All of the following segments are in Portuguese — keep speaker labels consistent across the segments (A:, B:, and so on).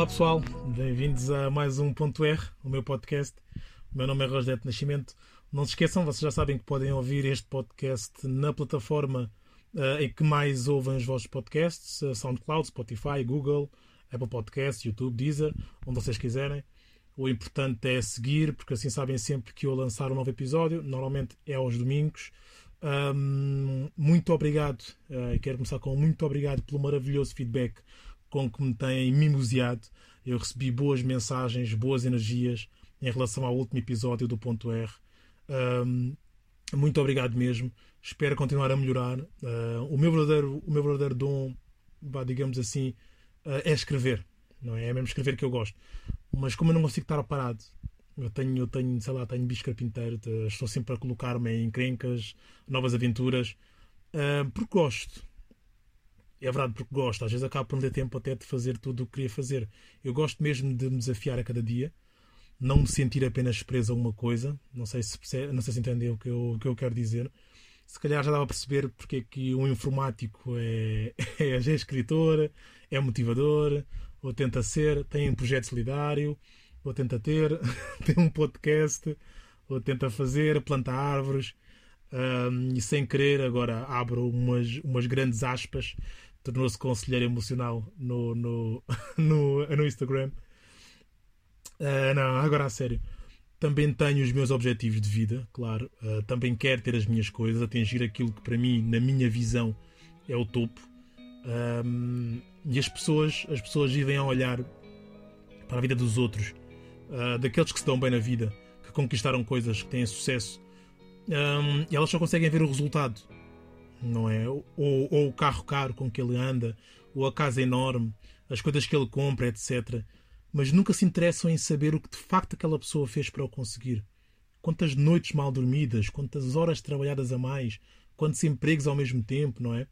A: Olá pessoal, bem-vindos a mais um Ponto R, o meu podcast. O meu nome é Rosdete Nascimento. Não se esqueçam, vocês já sabem que podem ouvir este podcast na plataforma uh, em que mais ouvem os vossos podcasts: uh, SoundCloud, Spotify, Google, Apple Podcasts, YouTube, Deezer, onde vocês quiserem. O importante é seguir, porque assim sabem sempre que eu lançar um novo episódio. Normalmente é aos domingos. Um, muito obrigado, uh, quero começar com muito obrigado pelo maravilhoso feedback com que me têm mimoseado. Eu recebi boas mensagens, boas energias em relação ao último episódio do Ponto R. Um, muito obrigado mesmo. Espero continuar a melhorar. Uh, o, meu verdadeiro, o meu verdadeiro dom, digamos assim, uh, é escrever. Não é? é mesmo escrever que eu gosto. Mas como eu não consigo estar parado, eu tenho, eu tenho sei lá, tenho bicho carpinteiro, estou sempre a colocar-me em encrencas, novas aventuras, uh, porque gosto. É verdade, porque gosto. Às vezes acabo por não ter tempo até de fazer tudo o que queria fazer. Eu gosto mesmo de me desafiar a cada dia, não me sentir apenas preso a uma coisa. Não sei se, percebe, não sei se entendeu o que eu, que eu quero dizer. Se calhar já dava a perceber porque é que um informático é, é, é escritor, é motivador, ou tenta ser, tem um projeto solidário, ou tenta ter, tem um podcast, ou tenta fazer, planta árvores. Um, e sem querer, agora abro umas, umas grandes aspas tornou-se conselheiro emocional no, no, no, no Instagram. Uh, não, agora a sério. Também tenho os meus objetivos de vida, claro. Uh, também quero ter as minhas coisas, atingir aquilo que para mim, na minha visão, é o topo. Um, e as pessoas, as pessoas vivem a olhar para a vida dos outros, uh, daqueles que se dão bem na vida, que conquistaram coisas, que têm sucesso. Um, e elas só conseguem ver o resultado não é? Ou, ou o carro caro com que ele anda, ou a casa enorme, as coisas que ele compra, etc. Mas nunca se interessam em saber o que de facto aquela pessoa fez para o conseguir. Quantas noites mal dormidas, quantas horas trabalhadas a mais, quantos empregos ao mesmo tempo, não é?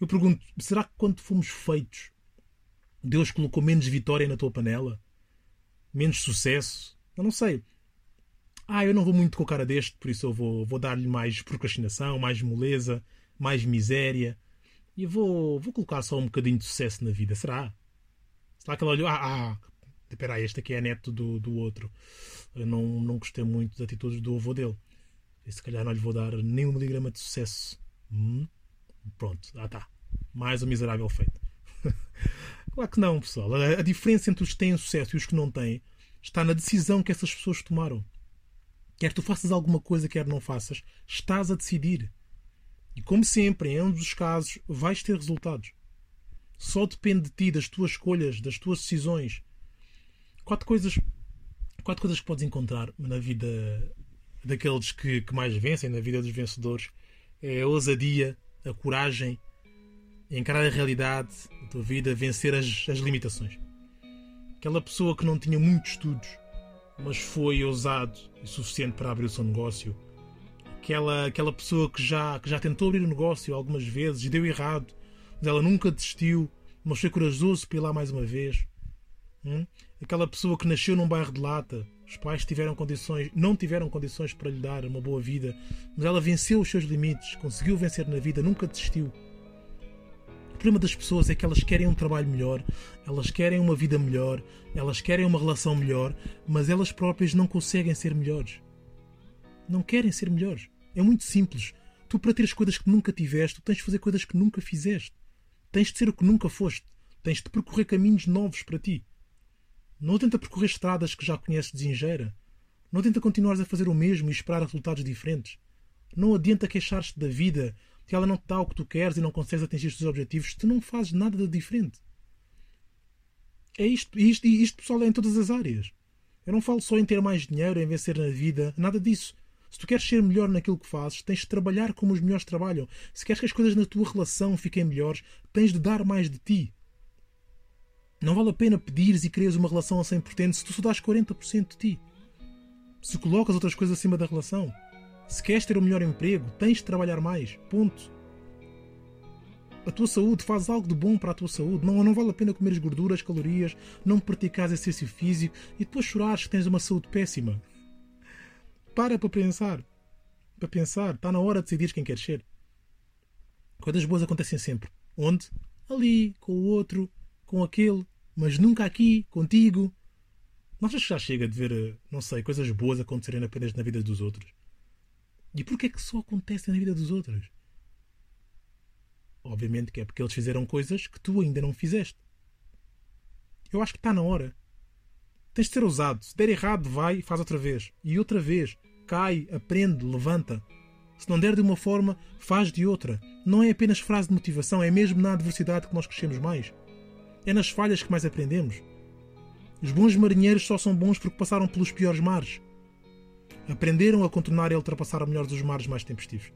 A: Eu pergunto, será que quando fomos feitos, Deus colocou menos vitória na tua panela? Menos sucesso? Eu não sei. Ah, eu não vou muito com a cara deste, por isso eu vou, vou dar-lhe mais procrastinação, mais moleza, mais miséria. E vou, vou colocar só um bocadinho de sucesso na vida. Será? Será que ela olhou? Ah, ah espera aí, este aqui é neto do, do outro. Eu não, não gostei muito das atitudes do avô dele. E se calhar não lhe vou dar nem um miligrama de sucesso. Hum? Pronto, ah tá. Mais um miserável feito. claro que não, pessoal. A, a diferença entre os que têm sucesso e os que não têm está na decisão que essas pessoas tomaram. Quer tu faças alguma coisa, quer não faças, estás a decidir. E como sempre, em ambos os casos, vais ter resultados. Só depende de ti, das tuas escolhas, das tuas decisões. Quatro coisas, quatro coisas que podes encontrar na vida daqueles que, que mais vencem, na vida dos vencedores, é a ousadia, a coragem, encarar a realidade da tua vida, vencer as, as limitações. Aquela pessoa que não tinha muitos estudos, mas foi ousado e suficiente para abrir o seu negócio, aquela, aquela pessoa que já, que já tentou abrir o um negócio algumas vezes e deu errado, mas ela nunca desistiu, mas foi corajoso para ir lá mais uma vez. Hum? Aquela pessoa que nasceu num bairro de lata, os pais tiveram condições, não tiveram condições para lhe dar uma boa vida, mas ela venceu os seus limites, conseguiu vencer na vida, nunca desistiu. O problema das pessoas é que elas querem um trabalho melhor, elas querem uma vida melhor, elas querem uma relação melhor, mas elas próprias não conseguem ser melhores. Não querem ser melhores. É muito simples. Tu, para teres coisas que nunca tiveste, tens de fazer coisas que nunca fizeste. Tens de ser o que nunca foste. Tens de percorrer caminhos novos para ti. Não tenta percorrer estradas que já conheces de zingeira. Não tenta continuares a fazer o mesmo e esperar resultados diferentes. Não adianta queixar-te da vida que ela não te dá o que tu queres e não consegues atingir os teus objetivos tu não fazes nada de diferente. É isto. E isto, isto, pessoal, é em todas as áreas. Eu não falo só em ter mais dinheiro, em vencer na vida, nada disso. Se tu queres ser melhor naquilo que fazes, tens de trabalhar como os melhores trabalham. Se queres que as coisas na tua relação fiquem melhores, tens de dar mais de ti. Não vale a pena pedires e quereres uma relação a 100% se tu só dás 40% de ti. Se colocas outras coisas acima da relação. Se queres ter um melhor emprego, tens de trabalhar mais. Ponto. A tua saúde faz algo de bom para a tua saúde. Não, não vale a pena comeres gorduras, calorias, não praticares exercício físico e depois chorares que tens uma saúde péssima. Para para pensar. Para pensar. Está na hora de decidir quem queres ser. Coisas boas acontecem sempre. Onde? Ali, com o outro, com aquele. mas nunca aqui, contigo. Não achas que já chega de ver, não sei, coisas boas acontecerem apenas na vida dos outros? E porquê é que só acontecem na vida dos outros? Obviamente que é porque eles fizeram coisas que tu ainda não fizeste. Eu acho que está na hora. Tens de ser ousado. Se der errado, vai e faz outra vez. E outra vez. Cai, aprende, levanta. Se não der de uma forma, faz de outra. Não é apenas frase de motivação, é mesmo na adversidade que nós crescemos mais. É nas falhas que mais aprendemos. Os bons marinheiros só são bons porque passaram pelos piores mares. Aprenderam a contornar e a ultrapassar melhor dos mares mais tempestivos.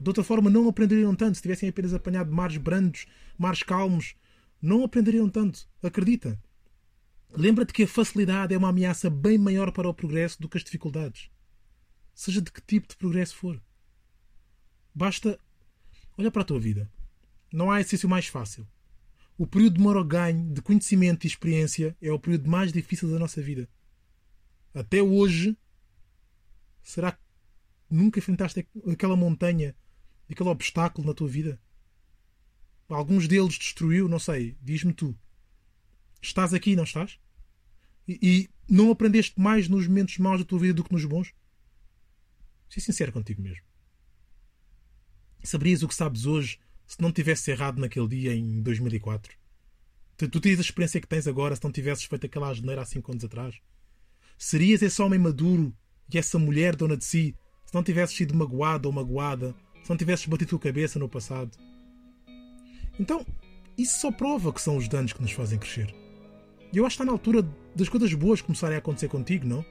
A: De outra forma, não aprenderiam tanto se tivessem apenas apanhado mares brandos, mares calmos. Não aprenderiam tanto. Acredita. Lembra-te que a facilidade é uma ameaça bem maior para o progresso do que as dificuldades. Seja de que tipo de progresso for. Basta. Olha para a tua vida. Não há exercício mais fácil. O período de maior ganho de conhecimento e experiência é o período mais difícil da nossa vida. Até hoje, será que nunca enfrentaste aquela montanha, aquele obstáculo na tua vida? Alguns deles destruiu, não sei, diz-me tu. Estás aqui, não estás? E, e, não aprendeste mais nos momentos maus da tua vida do que nos bons? Ser sincero contigo mesmo. Saberias o que sabes hoje se não tivesse errado naquele dia em 2004? Tu, tu a experiência que tens agora se não tivesses feito aquela asneira há 5 anos atrás? Serias esse homem maduro e essa mulher dona de si se não tivesses sido magoado ou magoada, se não tivesses batido tua cabeça no passado? Então, isso só prova que são os danos que nos fazem crescer. E eu acho que está na altura das coisas boas começarem a acontecer contigo, não?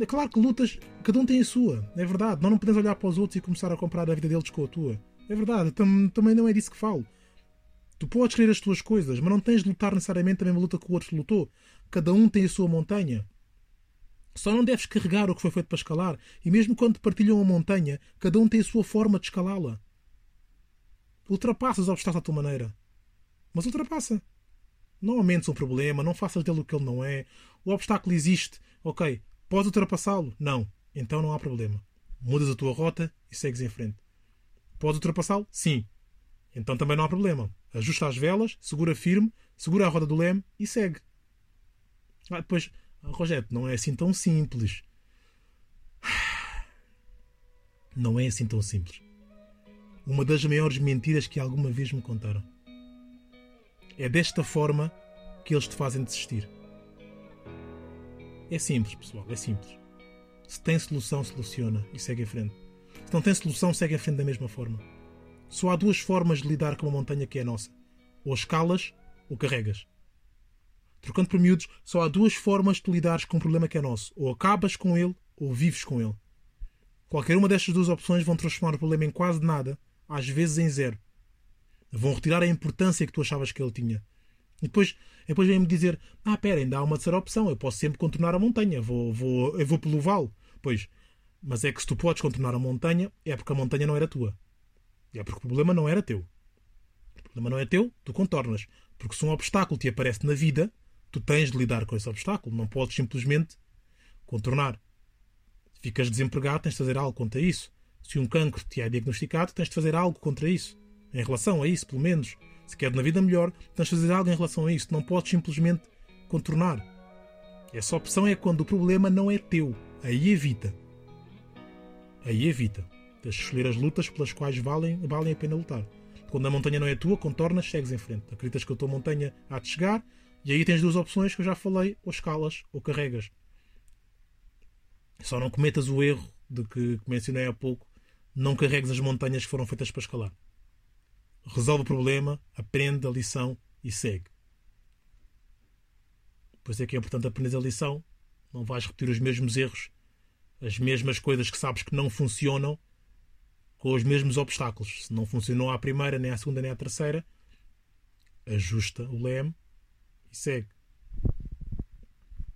A: É claro que lutas, cada um tem a sua, é verdade. Nós não podemos olhar para os outros e começar a comprar a vida deles com a tua. É verdade, tam, também não é disso que falo. Tu podes querer as tuas coisas, mas não tens de lutar necessariamente a mesma luta que o outro lutou. Cada um tem a sua montanha. Só não deves carregar o que foi feito para escalar. E mesmo quando partilham a montanha, cada um tem a sua forma de escalá-la. Ultrapassa os obstáculos à tua maneira. Mas ultrapassa. Não aumentes o problema, não faças dele o que ele não é. O obstáculo existe. Ok, podes ultrapassá-lo? Não. Então não há problema. Mudas a tua rota e segues em frente. Podes ultrapassá-lo? Sim. Então também não há problema. Ajusta as velas, segura firme, segura a roda do leme e segue. Ah, depois, Rogério, não é assim tão simples. Não é assim tão simples. Uma das maiores mentiras que alguma vez me contaram. É desta forma que eles te fazem desistir. É simples, pessoal, é simples. Se tem solução, soluciona e segue em frente. Se não tem solução, segue em frente da mesma forma. Só há duas formas de lidar com uma montanha que é nossa: ou escalas ou carregas. Trocando por miúdos, só há duas formas de lidares com um problema que é nosso: ou acabas com ele ou vives com ele. Qualquer uma destas duas opções vão transformar o problema em quase nada, às vezes em zero. Vão retirar a importância que tu achavas que ele tinha. E depois, depois vem-me dizer: Ah, pera, ainda há uma terceira opção. Eu posso sempre contornar a montanha. Vou, vou, eu vou pelo vale. Pois, mas é que se tu podes contornar a montanha, é porque a montanha não era tua. É porque o problema não era teu. O problema não é teu, tu contornas. Porque se um obstáculo te aparece na vida, tu tens de lidar com esse obstáculo. Não podes simplesmente contornar. Ficas desempregado, tens de fazer algo contra isso. Se um cancro te é diagnosticado, tens de fazer algo contra isso em relação a isso, pelo menos. Se queres uma vida melhor, tens de fazer algo em relação a isso. Não podes simplesmente contornar. Essa opção é quando o problema não é teu. Aí evita. Aí evita. Tens de escolher as lutas pelas quais valem, valem a pena lutar. Quando a montanha não é tua, contornas, segues em frente. Acreditas que a tua montanha há de chegar, e aí tens duas opções que eu já falei: ou escalas ou carregas. Só não cometas o erro de que mencionei há pouco, não carregues as montanhas que foram feitas para escalar resolve o problema, aprende a lição e segue. Pois é que é importante aprender a lição. Não vais repetir os mesmos erros, as mesmas coisas que sabes que não funcionam, com os mesmos obstáculos. Se não funcionou à primeira, nem à segunda, nem à terceira, ajusta o leme e segue.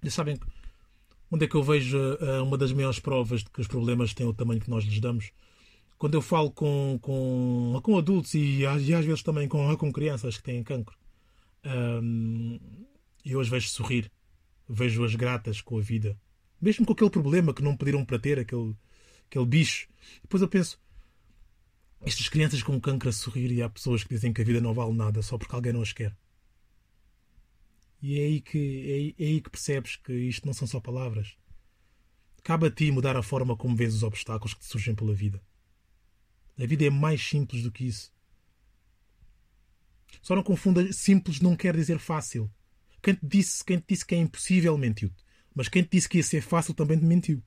A: Já sabem onde é que eu vejo uh, uma das maiores provas de que os problemas têm o tamanho que nós lhes damos? Quando eu falo com, com, com adultos e, às vezes também com, com crianças que têm cancro, um, eu as vejo sorrir, vejo-as gratas com a vida, mesmo com aquele problema que não pediram para ter, aquele, aquele bicho. Depois eu penso, estas crianças com cancro a sorrir e há pessoas que dizem que a vida não vale nada só porque alguém não as quer. E é aí, que, é, é aí que percebes que isto não são só palavras. Cabe a ti mudar a forma como vês os obstáculos que te surgem pela vida. A vida é mais simples do que isso. Só não confunda, simples não quer dizer fácil. Quem te disse, quem te disse que é impossível mentiu-te. Mas quem te disse que ia ser fácil também te mentiu.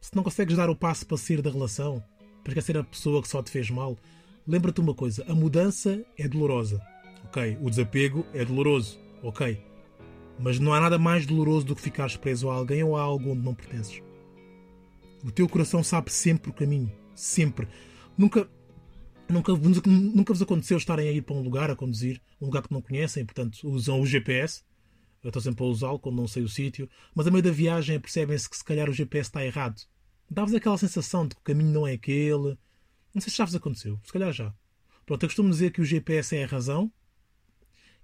A: Se não consegues dar o passo para sair da relação, para esquecer a pessoa que só te fez mal, lembra-te uma coisa: a mudança é dolorosa. Ok. O desapego é doloroso. Ok. Mas não há nada mais doloroso do que ficares preso a alguém ou a algo onde não pertences. O teu coração sabe sempre o caminho. Sempre. Nunca, nunca, nunca vos aconteceu estarem a ir para um lugar a conduzir, um lugar que não conhecem, portanto usam o GPS. Eu estou sempre a usá-lo quando não sei o sítio, mas a meio da viagem percebem-se que se calhar o GPS está errado. Dá-vos aquela sensação de que o caminho não é aquele. Não sei se já vos aconteceu, se calhar já. Pronto, eu costumo dizer que o GPS é a razão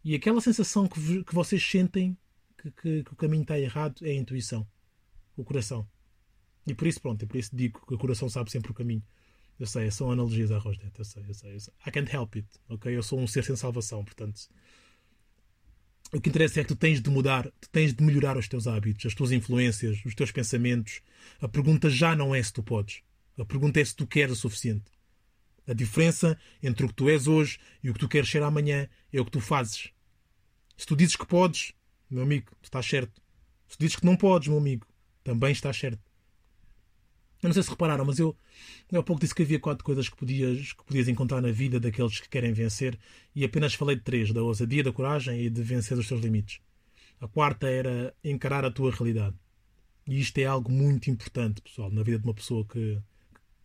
A: e aquela sensação que, que vocês sentem que, que, que, o caminho está errado é a intuição, o coração. E por isso, pronto, é por isso digo que o coração sabe sempre o caminho. Eu sei, são analogias à Rosnet, eu sei, eu sei, eu sei. I can't help it, ok? Eu sou um ser sem salvação, portanto. O que interessa é que tu tens de mudar, tu tens de melhorar os teus hábitos, as tuas influências, os teus pensamentos. A pergunta já não é se tu podes. A pergunta é se tu queres o suficiente. A diferença entre o que tu és hoje e o que tu queres ser amanhã é o que tu fazes. Se tu dizes que podes, meu amigo, tu estás certo. Se tu dizes que não podes, meu amigo, também estás certo. Eu não sei se repararam, mas eu, eu há pouco disse que havia quatro coisas que podias, que podias encontrar na vida daqueles que querem vencer e apenas falei de três: da ousadia, da coragem e de vencer os teus limites. A quarta era encarar a tua realidade. E isto é algo muito importante, pessoal, na vida de uma pessoa que,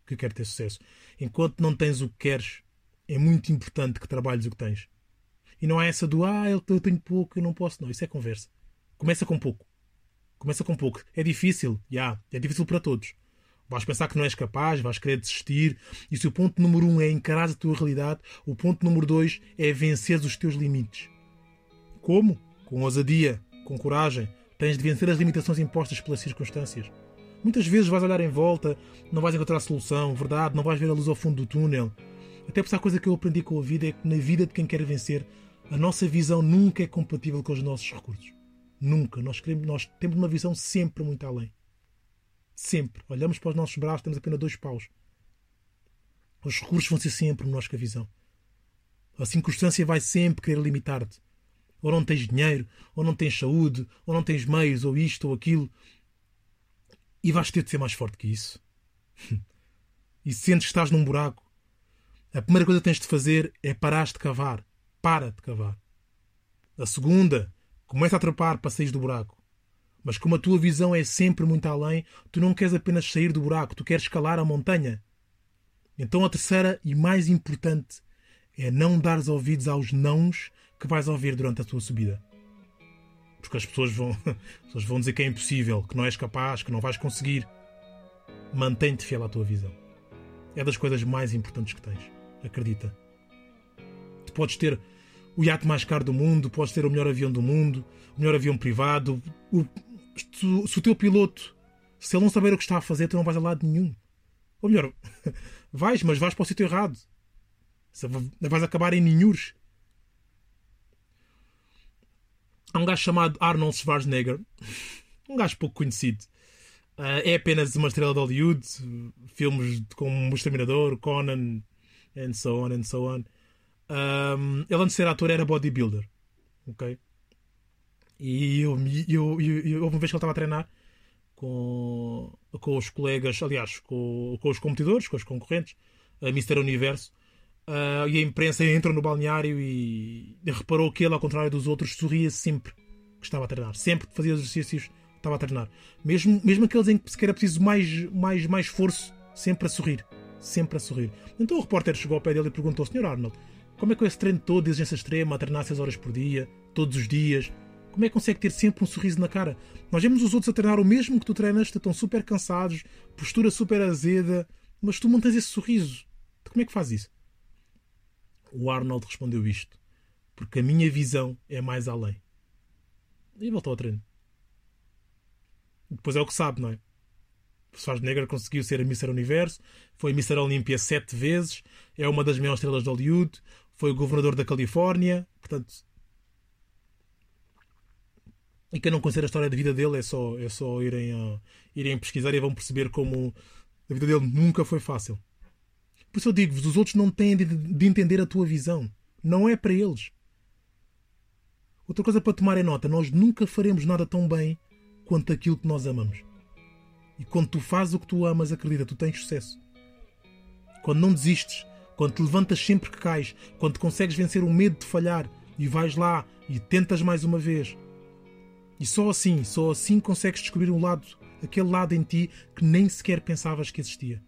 A: que quer ter sucesso. Enquanto não tens o que queres, é muito importante que trabalhes o que tens. E não é essa do ah, eu tenho pouco, eu não posso. Não, isso é conversa. Começa com pouco. Começa com pouco. É difícil, já. Yeah, é difícil para todos. Vais pensar que não és capaz, vais querer desistir. E se o ponto número um é encarar a tua realidade, o ponto número dois é vencer os teus limites. Como? Com ousadia, com coragem. Tens de vencer as limitações impostas pelas circunstâncias. Muitas vezes vais olhar em volta, não vais encontrar a solução, verdade, não vais ver a luz ao fundo do túnel. Até por essa coisa que eu aprendi com a vida é que na vida de quem quer vencer, a nossa visão nunca é compatível com os nossos recursos. Nunca. Nós, queremos, nós temos uma visão sempre muito além. Sempre. Olhamos para os nossos braços, temos apenas dois paus. Os recursos vão ser sempre menores que a visão. A circunstância vai sempre querer limitar-te. Ou não tens dinheiro, ou não tens saúde, ou não tens meios, ou isto ou aquilo. E vais ter de ser mais forte que isso. e sentes que estás num buraco. A primeira coisa que tens de fazer é parar de cavar. Para de cavar. A segunda, começa a trepar para sair do buraco. Mas como a tua visão é sempre muito além, tu não queres apenas sair do buraco, tu queres escalar a montanha. Então a terceira e mais importante é não dares ouvidos aos nãos que vais ouvir durante a tua subida. Porque as pessoas vão, as pessoas vão dizer que é impossível, que não és capaz, que não vais conseguir. Mantém-te fiel à tua visão. É das coisas mais importantes que tens. Acredita. Tu podes ter o iate mais caro do mundo, podes ter o melhor avião do mundo, o melhor avião privado, o, se, o teu piloto, se ele não saber o que está a fazer, tu não vais a lado nenhum. Ou melhor, vais, mas vais para o sítio errado. Vais acabar em ninhures. Há um gajo chamado Arnold Schwarzenegger, um gajo pouco conhecido. Uh, é apenas uma estrela de Hollywood, filmes como O Exterminador, Conan, and so on, and so on. Um, ele antes de ser ator era bodybuilder. Ok? E eu, eu, eu, eu, uma vez que ele estava a treinar com, com os colegas, aliás, com, com os competidores, com os concorrentes, a Mister Universo, uh, e a imprensa entrou no balneário e, e reparou que ele, ao contrário dos outros, sorria sempre que estava a treinar. Sempre que fazia exercícios, estava a treinar. Mesmo, mesmo aqueles em que sequer era preciso mais, mais, mais esforço, sempre a sorrir. Sempre a sorrir. Então o repórter chegou ao pé dele e perguntou: Sr. Arnold, como é que é esse treino todo de exigência extrema, a treinar 6 horas por dia, todos os dias? Como é que consegue ter sempre um sorriso na cara? Nós vemos os outros a treinar o mesmo que tu treinas, estão super cansados, postura super azeda, mas tu mantens esse sorriso. Como é que faz isso? O Arnold respondeu isto: porque a minha visão é mais além. E voltou ao treino. Depois é o que sabe, não é? Schwarzenegger conseguiu ser a Mr. Universo, foi Mr. Olímpia sete vezes, é uma das maiores estrelas de Hollywood, foi governador da Califórnia, portanto. E quem não conhecer a história da vida dele é só, é só irem, uh, irem pesquisar e vão perceber como a vida dele nunca foi fácil. Por isso eu digo-vos: os outros não têm de, de entender a tua visão. Não é para eles. Outra coisa para tomar em nota: nós nunca faremos nada tão bem quanto aquilo que nós amamos. E quando tu fazes o que tu amas, acredita, tu tens sucesso. Quando não desistes, quando te levantas sempre que cais, quando consegues vencer o medo de falhar e vais lá e tentas mais uma vez. E só assim, só assim consegues descobrir um lado, aquele lado em ti que nem sequer pensavas que existia.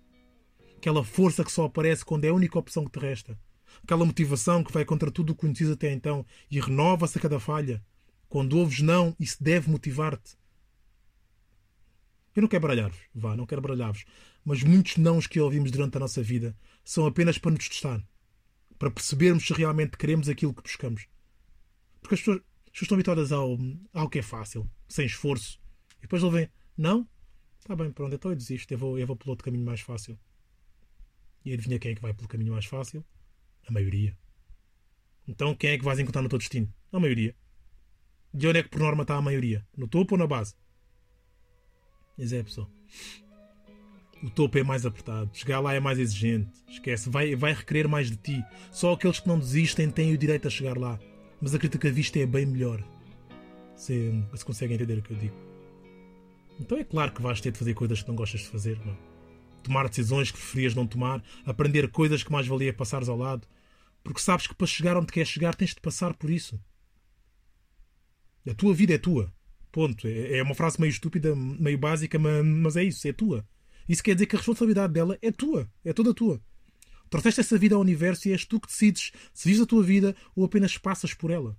A: Aquela força que só aparece quando é a única opção que te resta. Aquela motivação que vai contra tudo o que conheces até então e renova-se a cada falha. Quando ouves não, isso deve motivar-te. Eu não quero baralhar-vos, vá, não quero baralhar-vos. Mas muitos nãos que ouvimos durante a nossa vida são apenas para nos testar. Para percebermos se realmente queremos aquilo que buscamos. Porque as pessoas, as pessoas estão habituadas ao, ao que é fácil, sem esforço. E depois ouvem, não? Está bem, pronto, então eu desisto. Eu vou, eu vou pelo outro caminho mais fácil. E adivinha quem é que vai pelo caminho mais fácil? A maioria. Então quem é que vais encontrar no teu destino? A maioria. De onde é que por norma está a maioria? No topo ou na base? Mas é, pessoal. O topo é mais apertado, chegar lá é mais exigente. Esquece, vai, vai requerer mais de ti. Só aqueles que não desistem têm o direito a chegar lá. Mas a vista é bem melhor. Se, se conseguem entender o que eu digo. Então é claro que vais ter de fazer coisas que não gostas de fazer, não? Tomar decisões que preferias não tomar, aprender coisas que mais valia passares ao lado, porque sabes que para chegar onde queres chegar tens de passar por isso. A tua vida é tua. Ponto. É, é uma frase meio estúpida, meio básica, mas é isso, é tua. Isso quer dizer que a responsabilidade dela é tua, é toda tua. Trouxeste essa vida ao universo e és tu que decides se vives a tua vida ou apenas passas por ela.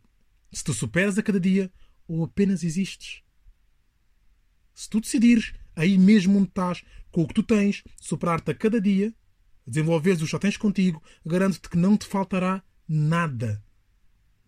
A: Se tu superas a cada dia ou apenas existes. Se tu decidires, aí mesmo onde estás, com o que tu tens, superar-te a cada dia, desenvolveres o que já tens contigo, garanto-te que não te faltará nada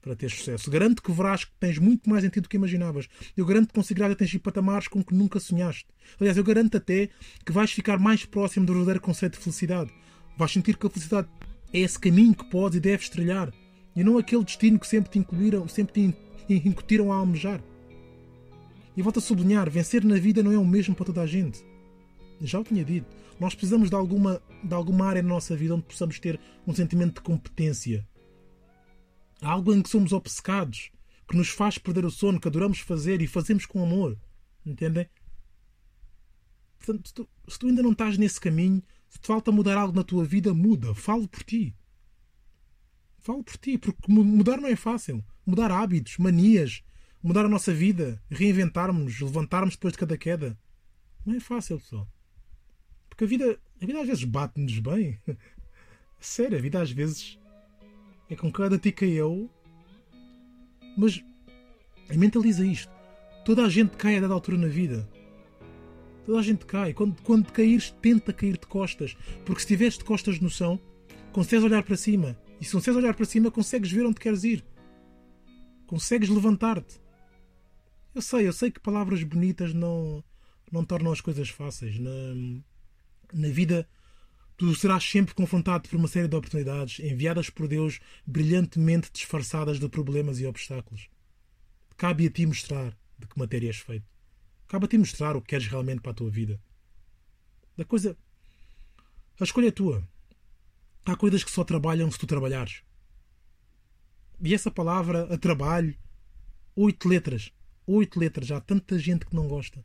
A: para ter sucesso. Garanto que verás que tens muito mais ti do que imaginavas. Eu garanto que conseguirás atingir patamares com que nunca sonhaste. Aliás, eu garanto até que vais ficar mais próximo do verdadeiro conceito de felicidade. Vais sentir que a felicidade é esse caminho que podes e deves trilhar. E não aquele destino que sempre te incluíram, sempre te incutiram a almejar. E volto a sublinhar, vencer na vida não é o mesmo para toda a gente. Já o tinha dito. Nós precisamos de alguma, de alguma área na nossa vida onde possamos ter um sentimento de competência, algo em que somos obcecados, que nos faz perder o sono, que adoramos fazer e fazemos com amor. Entendem? Portanto, se tu, se tu ainda não estás nesse caminho, se te falta mudar algo na tua vida, muda. Falo por ti. Falo por ti, porque mudar não é fácil. Mudar hábitos, manias, mudar a nossa vida, reinventarmos, levantarmos depois de cada queda. Não é fácil, pessoal. Porque a vida, a vida às vezes bate-nos bem. Sério, a vida às vezes é com cada tica eu. Mas mentaliza isto. Toda a gente cai a dada altura na vida. Toda a gente cai. Quando, quando caíres, tenta cair de costas. Porque se tiveres de costas noção, consegues olhar para cima. E se consegues olhar para cima, consegues ver onde queres ir. Consegues levantar-te. Eu sei, eu sei que palavras bonitas não, não tornam as coisas fáceis. Na, na vida Tu serás sempre confrontado por uma série de oportunidades enviadas por Deus, brilhantemente disfarçadas de problemas e obstáculos. Cabe a ti mostrar de que matéria és feito. Cabe a ti mostrar o que queres realmente para a tua vida. Da coisa. A escolha é tua. Há coisas que só trabalham se tu trabalhares. E essa palavra, a trabalho, oito letras. Oito letras. Há tanta gente que não gosta.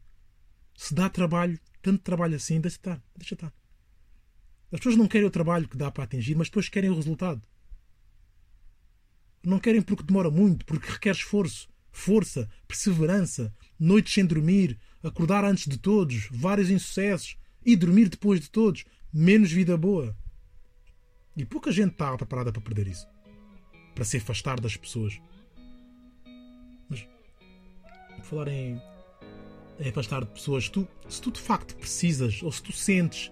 A: Se dá trabalho, tanto trabalho assim, deixa estar. Deixa estar. As pessoas não querem o trabalho que dá para atingir, mas depois querem o resultado. Não querem porque demora muito, porque requer esforço, força, perseverança, noites sem dormir, acordar antes de todos, vários insucessos e dormir depois de todos, menos vida boa. E pouca gente está preparada para perder isso. Para se afastar das pessoas. Mas, por falar em, em afastar de pessoas, tu, se tu de facto precisas, ou se tu sentes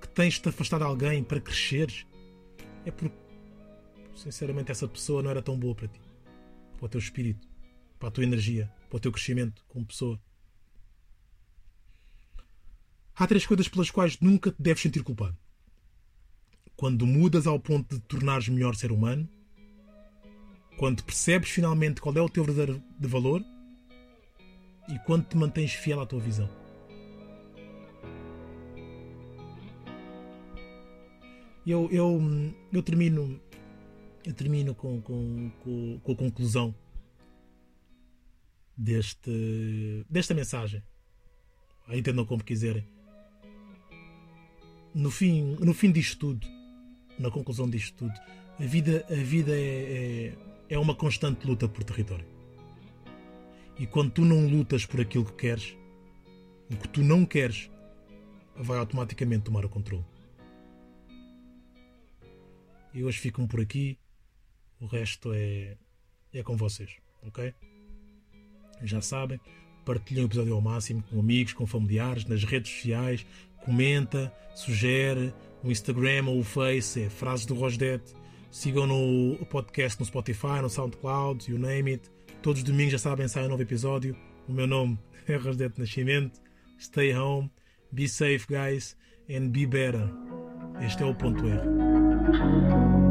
A: que tens de te afastar de alguém para cresceres, é porque, sinceramente, essa pessoa não era tão boa para ti, para o teu espírito, para a tua energia, para o teu crescimento como pessoa. Há três coisas pelas quais nunca te deves sentir culpado. Quando mudas ao ponto de te tornares melhor ser humano, quando percebes finalmente qual é o teu verdadeiro de valor e quando te mantens fiel à tua visão. Eu, eu, eu termino eu termino com, com, com, com a conclusão deste, desta mensagem. Entendam como quiserem. No fim, no fim disto tudo, na conclusão disto tudo, a vida, a vida é, é, é uma constante luta por território. E quando tu não lutas por aquilo que queres, o que tu não queres vai automaticamente tomar o controle. E hoje ficam por aqui. O resto é, é com vocês, ok? Já sabem, partilhem o episódio ao máximo com amigos, com familiares, nas redes sociais, comenta, sugere, o Instagram ou o Face é Frases do Rosdet. Sigam no podcast no Spotify, no SoundCloud, you name it. Todos os domingos já sabem, sai um novo episódio. O meu nome é Rosdet Nascimento. Stay home, be safe, guys, and be better. Este é o ponto R.